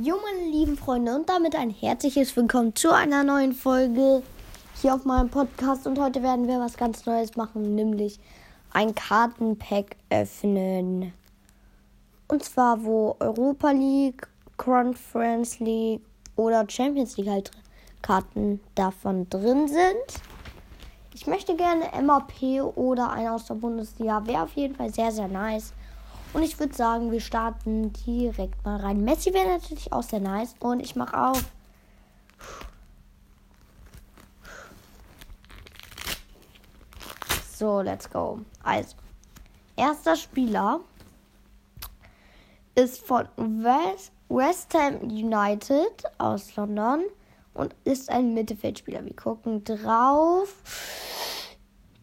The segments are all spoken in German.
Jo, meine lieben Freunde, und damit ein herzliches Willkommen zu einer neuen Folge hier auf meinem Podcast. Und heute werden wir was ganz Neues machen, nämlich ein Kartenpack öffnen. Und zwar, wo Europa League, Conference League oder Champions League halt Karten davon drin sind. Ich möchte gerne MAP oder einer aus der Bundesliga. Wäre auf jeden Fall sehr, sehr nice. Und ich würde sagen, wir starten direkt mal rein. Messi wäre natürlich auch sehr nice. Und ich mache auf. So, let's go. Also, erster Spieler ist von West, West Ham United aus London und ist ein Mittelfeldspieler. Wir gucken drauf.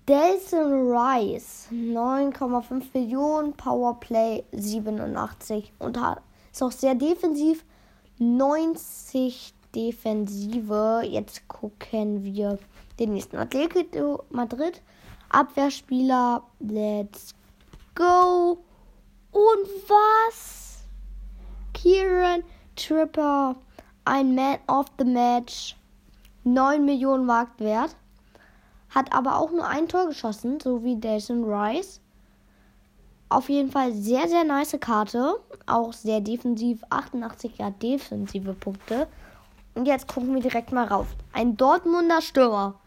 Delson Rice, 9,5 Millionen, Powerplay 87 und ist auch sehr defensiv, 90 Defensive. Jetzt gucken wir den nächsten Atletico Madrid. Abwehrspieler, let's go. Und was? Kieran Tripper, ein Man of the Match, 9 Millionen Marktwert. Hat aber auch nur ein Tor geschossen, so wie Jason Rice. Auf jeden Fall sehr, sehr nice Karte. Auch sehr defensiv. 88 ja defensive Punkte. Und jetzt gucken wir direkt mal rauf. Ein Dortmunder Stürmer.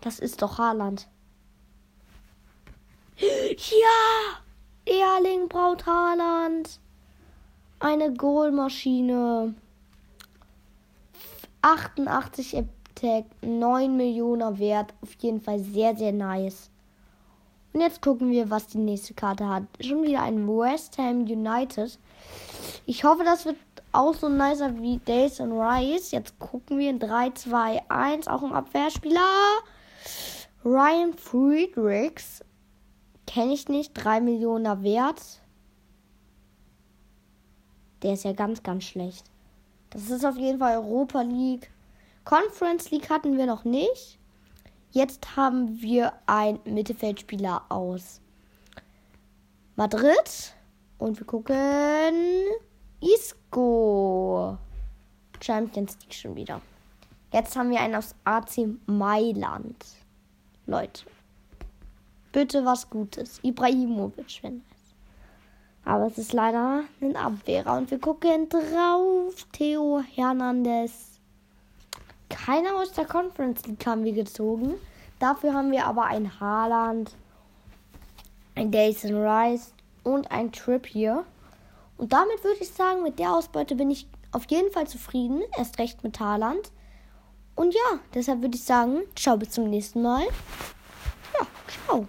Das ist doch Haaland. Ja! Erling Braut Haaland. Eine Goalmaschine. 88 Tag 9 Millionen wert. Auf jeden Fall sehr, sehr nice. Und jetzt gucken wir, was die nächste Karte hat. Schon wieder ein West Ham United. Ich hoffe, das wird auch so nicer wie Days and Rice. Jetzt gucken wir in 3, 2, 1. Auch ein Abwehrspieler. Ryan Friedrichs. Kenne ich nicht. 3 Millionen wert. Der ist ja ganz, ganz schlecht. Das ist auf jeden Fall Europa League. Conference League hatten wir noch nicht. Jetzt haben wir einen Mittelfeldspieler aus Madrid. Und wir gucken Isco. Champions League schon wieder. Jetzt haben wir einen aus AC Mailand. Leute. Bitte was Gutes. Ibrahimovic, wenn es. Aber es ist leider ein Abwehrer. Und wir gucken drauf. Theo Hernandez keiner aus der Conference League haben wir gezogen. Dafür haben wir aber ein Haaland, ein Jason Rice und ein Trip hier. Und damit würde ich sagen, mit der Ausbeute bin ich auf jeden Fall zufrieden. Erst recht mit Haaland. Und ja, deshalb würde ich sagen, ciao bis zum nächsten Mal. Ja, ciao.